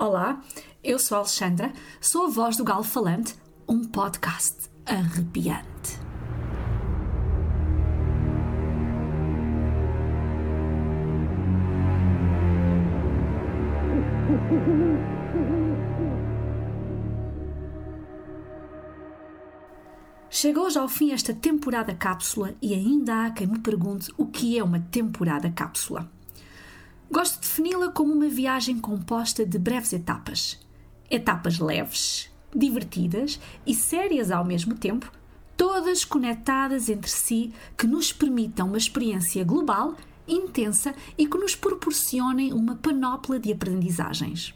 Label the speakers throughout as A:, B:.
A: Olá, eu sou a Alexandra, sou a voz do Galo Falante, um podcast arrepiante. Chegou já ao fim esta temporada cápsula e ainda há quem me pergunte o que é uma temporada cápsula. Gosto de defini-la como uma viagem composta de breves etapas. Etapas leves, divertidas e sérias ao mesmo tempo, todas conectadas entre si que nos permitam uma experiência global, intensa e que nos proporcionem uma panóplia de aprendizagens.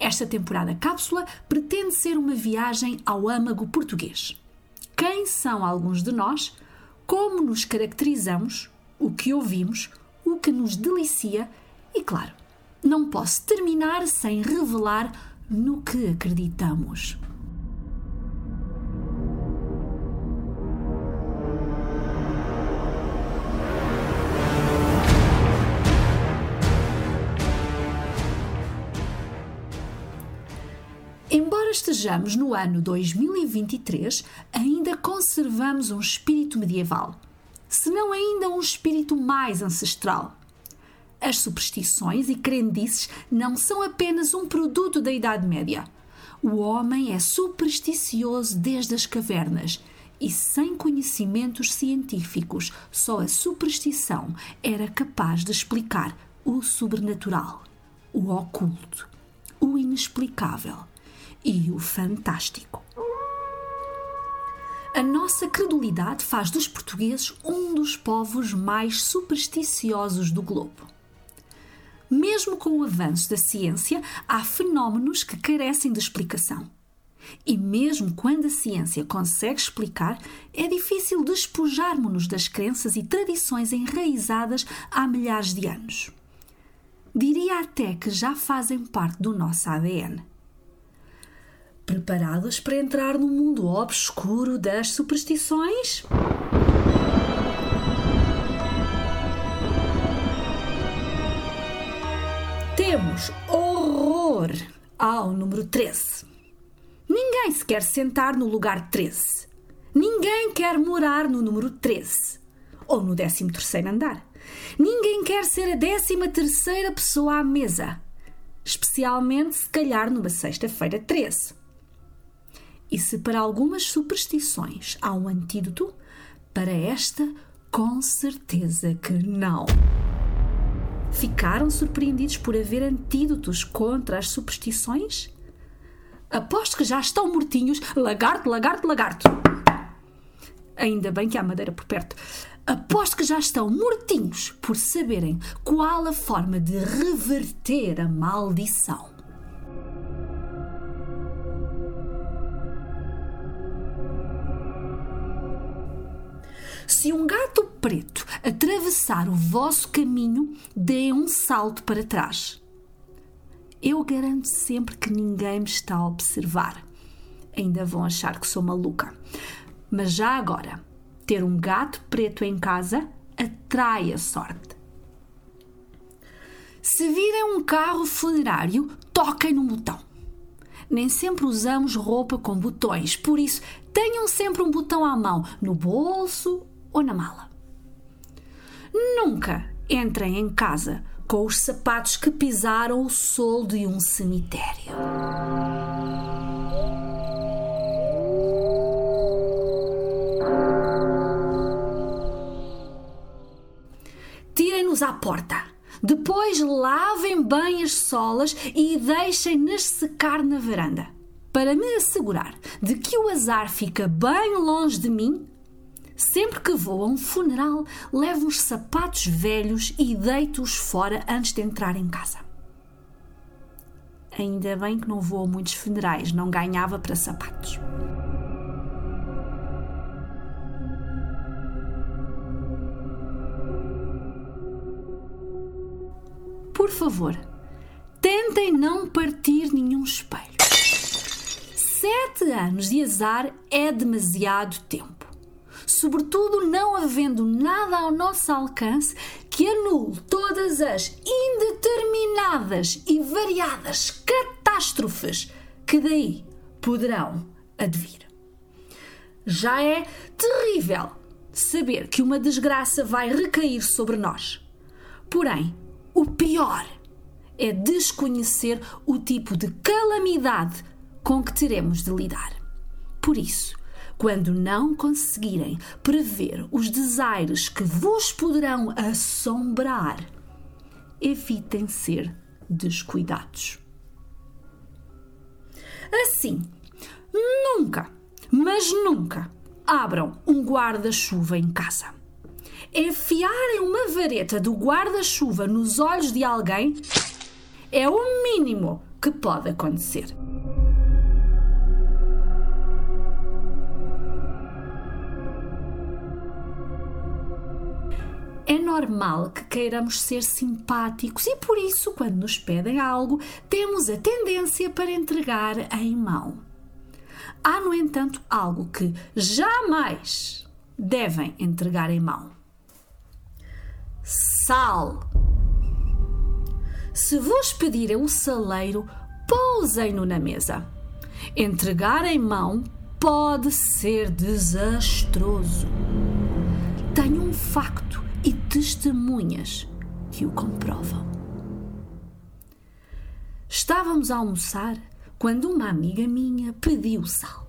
A: Esta temporada cápsula pretende ser uma viagem ao âmago português quem são alguns de nós, como nos caracterizamos, o que ouvimos, que nos delicia e, claro, não posso terminar sem revelar no que acreditamos. Embora estejamos no ano 2023, ainda conservamos um espírito medieval, se não ainda um espírito mais ancestral. As superstições e crendices não são apenas um produto da Idade Média. O homem é supersticioso desde as cavernas e, sem conhecimentos científicos, só a superstição era capaz de explicar o sobrenatural, o oculto, o inexplicável e o fantástico. A nossa credulidade faz dos portugueses um dos povos mais supersticiosos do globo. Mesmo com o avanço da ciência, há fenómenos que carecem de explicação. E mesmo quando a ciência consegue explicar, é difícil despojarmos-nos das crenças e tradições enraizadas há milhares de anos. Diria até que já fazem parte do nosso ADN preparados para entrar no mundo obscuro das superstições? Temos horror ao número 13. Ninguém se quer sentar no lugar 13. Ninguém quer morar no número 13 ou no 13 terceiro andar. Ninguém quer ser a 13 terceira pessoa à mesa, especialmente se calhar numa sexta-feira 13. E se para algumas superstições há um antídoto, para esta, com certeza que não. Ficaram surpreendidos por haver antídotos contra as superstições? Aposto que já estão mortinhos, lagarto, lagarto, lagarto. Ainda bem que há madeira por perto. Aposto que já estão mortinhos por saberem qual a forma de reverter a maldição. Se um gato preto atravessar o vosso caminho, dê um salto para trás. Eu garanto sempre que ninguém me está a observar. Ainda vão achar que sou maluca. Mas já agora, ter um gato preto em casa atrai a sorte. Se virem um carro funerário, toquem no botão. Nem sempre usamos roupa com botões, por isso tenham sempre um botão à mão, no bolso ou na mala. Nunca entrem em casa com os sapatos que pisaram o solo de um cemitério. Tirem-nos à porta. Depois lavem bem as solas e deixem-nas secar na varanda. Para me assegurar de que o azar fica bem longe de mim, Sempre que vou a um funeral, levo os sapatos velhos e deito-os fora antes de entrar em casa. Ainda bem que não vou a muitos funerais, não ganhava para sapatos. Por favor, tentem não partir nenhum espelho. Sete anos de azar é demasiado tempo sobretudo não havendo nada ao nosso alcance que anule todas as indeterminadas e variadas catástrofes que daí poderão advir. Já é terrível saber que uma desgraça vai recair sobre nós. Porém, o pior é desconhecer o tipo de calamidade com que teremos de lidar. Por isso, quando não conseguirem prever os desaires que vos poderão assombrar, evitem ser descuidados. Assim, nunca, mas nunca, abram um guarda-chuva em casa. Enfiarem uma vareta do guarda-chuva nos olhos de alguém é o mínimo que pode acontecer. Normal que queiramos ser simpáticos e por isso, quando nos pedem algo, temos a tendência para entregar em mão. Há, no entanto, algo que jamais devem entregar em mão: sal. Se vos pedirem o saleiro, pousem-no na mesa. Entregar em mão pode ser desastroso. Tenho um facto testemunhas que o comprovam. Estávamos a almoçar quando uma amiga minha pediu sal.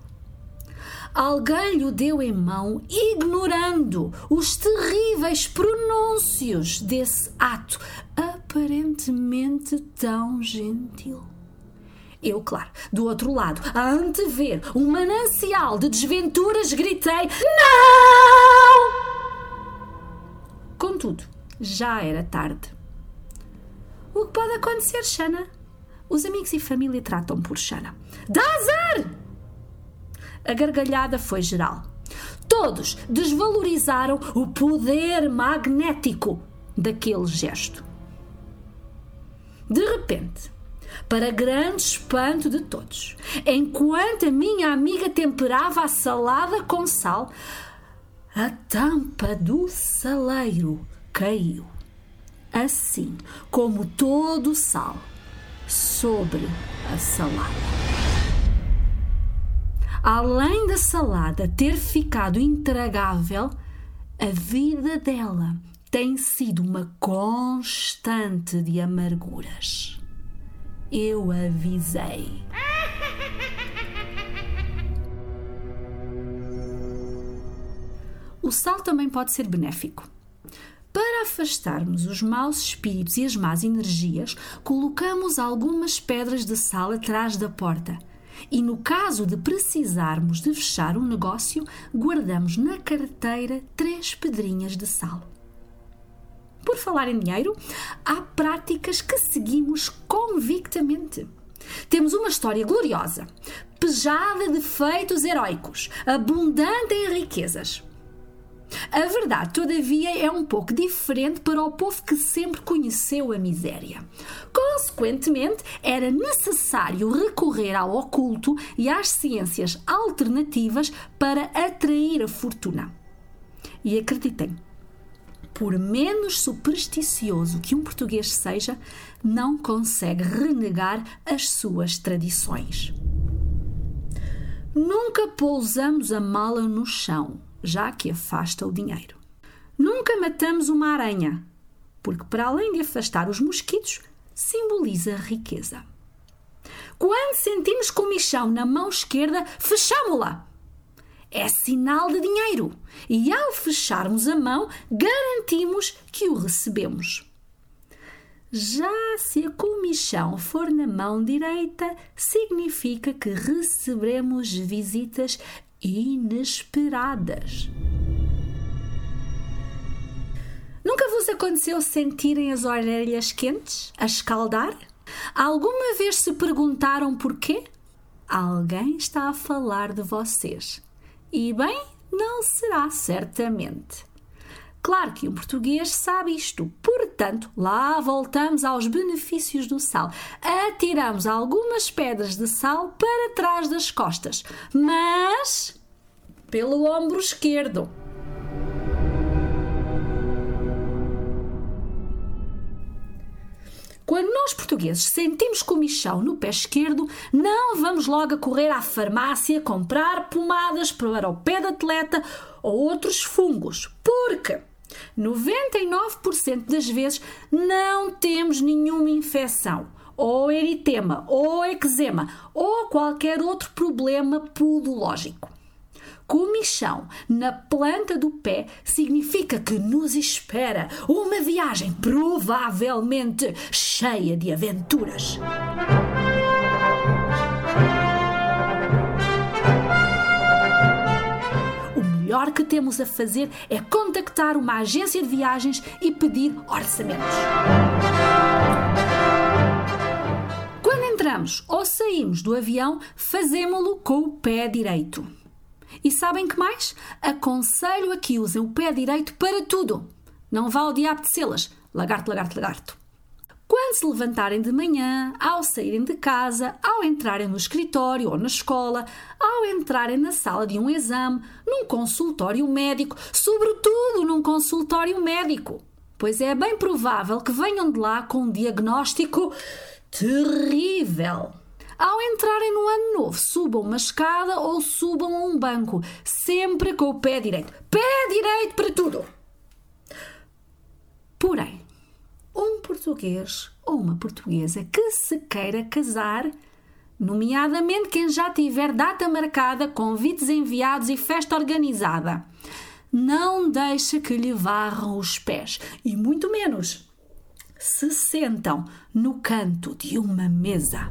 A: Alguém lhe deu em mão, ignorando os terríveis pronúncios desse ato aparentemente tão gentil. Eu, claro, do outro lado, a antever um manancial de desventuras, gritei: Não! Contudo, já era tarde. O que pode acontecer, Xana? Os amigos e família tratam por Xana. Dá azar! A gargalhada foi geral. Todos desvalorizaram o poder magnético daquele gesto. De repente, para grande espanto de todos, enquanto a minha amiga temperava a salada com sal, a tampa do saleiro caiu, assim como todo o sal, sobre a salada. Além da salada ter ficado intragável, a vida dela tem sido uma constante de amarguras. Eu avisei. O sal também pode ser benéfico. Afastarmos os maus espíritos e as más energias, colocamos algumas pedras de sal atrás da porta. E no caso de precisarmos de fechar um negócio, guardamos na carteira três pedrinhas de sal. Por falar em dinheiro, há práticas que seguimos convictamente. Temos uma história gloriosa, pejada de feitos heróicos, abundante em riquezas. A verdade, todavia, é um pouco diferente para o povo que sempre conheceu a miséria. Consequentemente, era necessário recorrer ao oculto e às ciências alternativas para atrair a fortuna. E acreditem, por menos supersticioso que um português seja, não consegue renegar as suas tradições. Nunca pousamos a mala no chão já que afasta o dinheiro. Nunca matamos uma aranha, porque, para além de afastar os mosquitos, simboliza riqueza. Quando sentimos comichão na mão esquerda, fechamo-la. É sinal de dinheiro e, ao fecharmos a mão, garantimos que o recebemos. Já se a comichão for na mão direita, significa que receberemos visitas inesperadas. Nunca vos aconteceu sentirem as orelhas quentes, a escaldar? Alguma vez se perguntaram porquê? Alguém está a falar de vocês. E bem, não será certamente. Claro que um português sabe isto, portanto, lá voltamos aos benefícios do sal. Atiramos algumas pedras de sal para trás das costas, mas pelo ombro esquerdo. Quando nós portugueses sentimos comichão no pé esquerdo, não vamos logo a correr à farmácia comprar pomadas para o pé de atleta ou outros fungos, porque 99% das vezes não temos nenhuma infecção, ou eritema, ou eczema, ou qualquer outro problema podológico. Comichão na planta do pé significa que nos espera uma viagem provavelmente cheia de aventuras. Temos a fazer é contactar uma agência de viagens e pedir orçamentos. Quando entramos ou saímos do avião, fazemos-lo com o pé direito. E sabem que mais? Aconselho a que usem o pé direito para tudo. Não vá ao diabo de selas. Lagarto, lagarto, lagarto. Quando se levantarem de manhã, ao saírem de casa, ao entrarem no escritório ou na escola, ao entrarem na sala de um exame, num consultório médico, sobretudo num consultório médico, pois é bem provável que venham de lá com um diagnóstico terrível. Ao entrarem no ano novo, subam uma escada ou subam a um banco, sempre com o pé direito. Pé direito para tudo! Porém, um português ou uma portuguesa que se queira casar, nomeadamente quem já tiver data marcada, convites enviados e festa organizada. Não deixa que lhe varram os pés e muito menos se sentam no canto de uma mesa.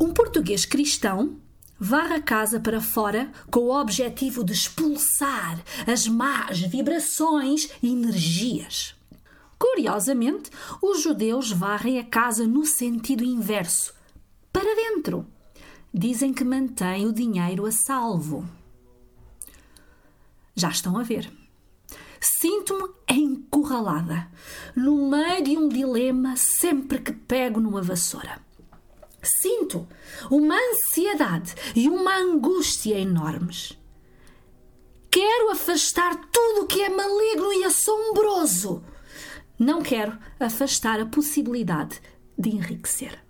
A: Um português cristão varra a casa para fora com o objetivo de expulsar as más vibrações e energias. Curiosamente, os judeus varrem a casa no sentido inverso, para dentro. Dizem que mantém o dinheiro a salvo. Já estão a ver. Sinto-me encurralada, no meio de um dilema sempre que pego numa vassoura. Sinto uma ansiedade e uma angústia enormes. Quero afastar tudo o que é maligno e assombroso. Não quero afastar a possibilidade de enriquecer.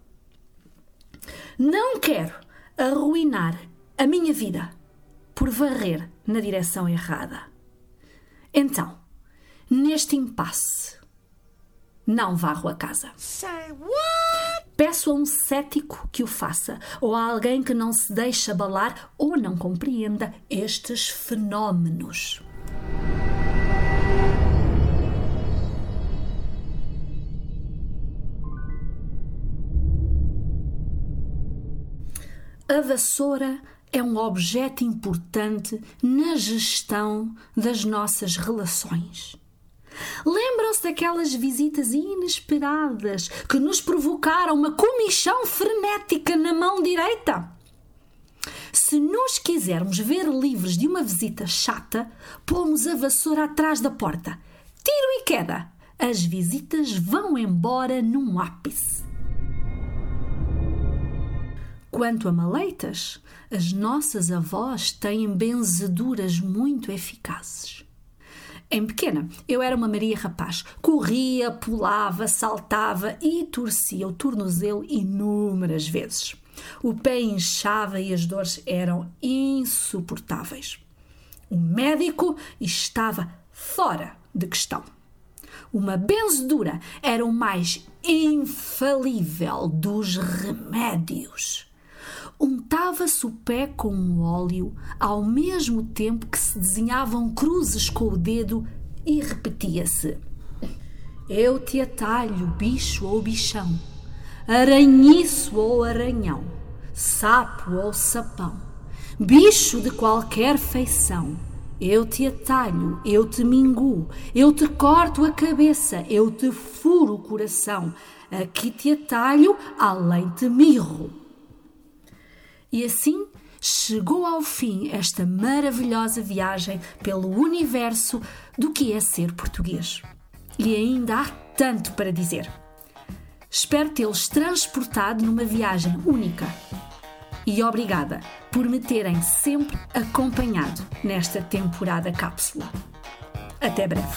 A: Não quero arruinar a minha vida por varrer na direção errada. Então, neste impasse, não varro a casa. Say what? Peço a um cético que o faça, ou a alguém que não se deixe abalar ou não compreenda estes fenómenos. A vassoura é um objeto importante na gestão das nossas relações. Lembram-se daquelas visitas inesperadas que nos provocaram uma comichão frenética na mão direita? Se nos quisermos ver livres de uma visita chata, pomos a vassoura atrás da porta. Tiro e queda. As visitas vão embora num ápice. Quanto a maleitas, as nossas avós têm benzeduras muito eficazes. Em pequena, eu era uma Maria Rapaz. Corria, pulava, saltava e torcia o tornozelo inúmeras vezes. O pé inchava e as dores eram insuportáveis. O médico estava fora de questão. Uma benzedura era o mais infalível dos remédios untava-se o pé com um óleo, ao mesmo tempo que se desenhavam cruzes com o dedo e repetia-se: Eu te atalho, bicho ou bichão, aranhiço ou aranhão, sapo ou sapão, bicho de qualquer feição. Eu te atalho, eu te minguo, eu te corto a cabeça, eu te furo o coração. Aqui te atalho, além te mirro. E assim chegou ao fim esta maravilhosa viagem pelo universo do que é ser português. E ainda há tanto para dizer. Espero tê-los transportado numa viagem única. E obrigada por me terem sempre acompanhado nesta temporada cápsula. Até breve.